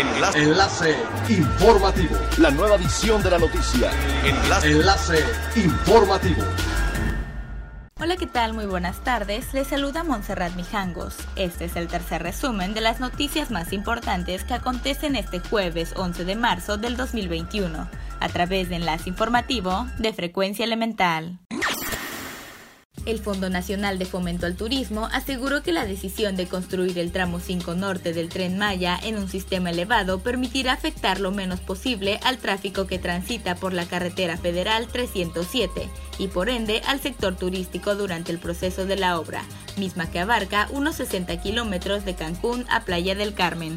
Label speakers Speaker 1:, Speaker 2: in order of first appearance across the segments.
Speaker 1: Enlace. Enlace informativo.
Speaker 2: La nueva edición de la noticia.
Speaker 1: Enlace. Enlace informativo.
Speaker 3: Hola, ¿qué tal? Muy buenas tardes. Les saluda Montserrat Mijangos. Este es el tercer resumen de las noticias más importantes que acontecen este jueves 11 de marzo del 2021, a través de Enlace Informativo de Frecuencia Elemental. El Fondo Nacional de Fomento al Turismo aseguró que la decisión de construir el tramo 5 norte del tren Maya en un sistema elevado permitirá afectar lo menos posible al tráfico que transita por la carretera federal 307 y por ende al sector turístico durante el proceso de la obra, misma que abarca unos 60 kilómetros de Cancún a Playa del Carmen.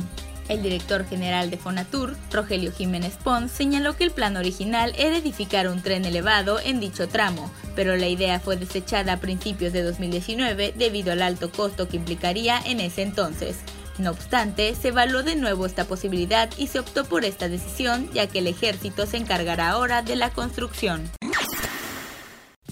Speaker 3: El director general de Fonatur, Rogelio Jiménez Pons, señaló que el plan original era edificar un tren elevado en dicho tramo, pero la idea fue desechada a principios de 2019 debido al alto costo que implicaría en ese entonces. No obstante, se evaluó de nuevo esta posibilidad y se optó por esta decisión ya que el ejército se encargará ahora de la construcción.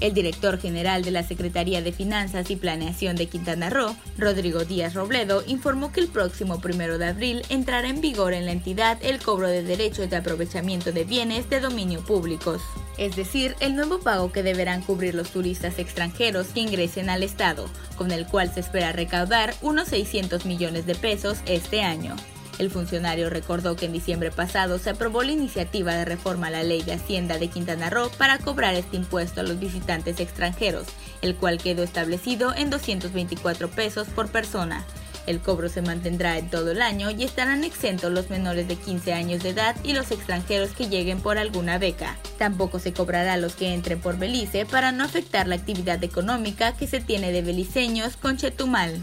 Speaker 3: El director general de la Secretaría de Finanzas y Planeación de Quintana Roo, Rodrigo Díaz Robledo, informó que el próximo primero de abril entrará en vigor en la entidad el cobro de derechos de aprovechamiento de bienes de dominio públicos, es decir, el nuevo pago que deberán cubrir los turistas extranjeros que ingresen al Estado, con el cual se espera recaudar unos 600 millones de pesos este año. El funcionario recordó que en diciembre pasado se aprobó la iniciativa de reforma a la ley de Hacienda de Quintana Roo para cobrar este impuesto a los visitantes extranjeros, el cual quedó establecido en 224 pesos por persona. El cobro se mantendrá en todo el año y estarán exentos los menores de 15 años de edad y los extranjeros que lleguen por alguna beca. Tampoco se cobrará a los que entren por Belice para no afectar la actividad económica que se tiene de beliceños con Chetumal.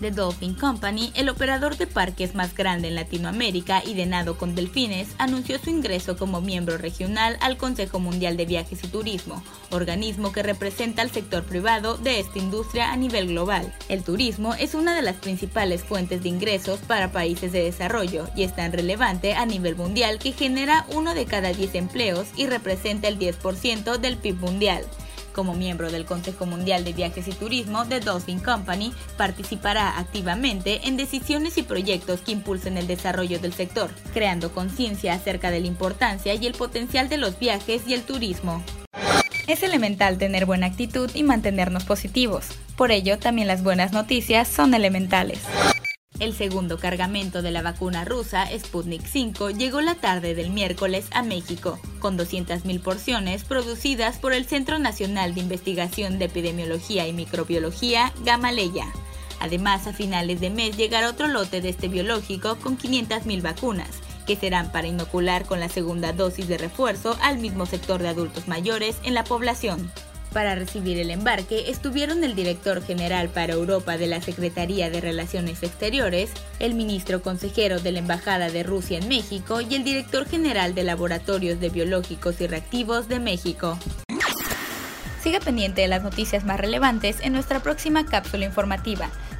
Speaker 3: The Dolphin Company, el operador de parques más grande en Latinoamérica y de nado con delfines, anunció su ingreso como miembro regional al Consejo Mundial de Viajes y Turismo, organismo que representa al sector privado de esta industria a nivel global. El turismo es una de las principales fuentes de ingresos para países de desarrollo y es tan relevante a nivel mundial que genera uno de cada 10 empleos y representa el 10% del PIB mundial. Como miembro del Consejo Mundial de Viajes y Turismo de Dolphin Company, participará activamente en decisiones y proyectos que impulsen el desarrollo del sector, creando conciencia acerca de la importancia y el potencial de los viajes y el turismo. Es elemental tener buena actitud y mantenernos positivos. Por ello, también las buenas noticias son elementales. El segundo cargamento de la vacuna rusa Sputnik V llegó la tarde del miércoles a México, con 200.000 porciones producidas por el Centro Nacional de Investigación de Epidemiología y Microbiología, Gamaleya. Además, a finales de mes llegará otro lote de este biológico con 500.000 vacunas, que serán para inocular con la segunda dosis de refuerzo al mismo sector de adultos mayores en la población. Para recibir el embarque estuvieron el director general para Europa de la Secretaría de Relaciones Exteriores, el ministro consejero de la Embajada de Rusia en México y el director general de Laboratorios de Biológicos y Reactivos de México. Siga pendiente de las noticias más relevantes en nuestra próxima cápsula informativa.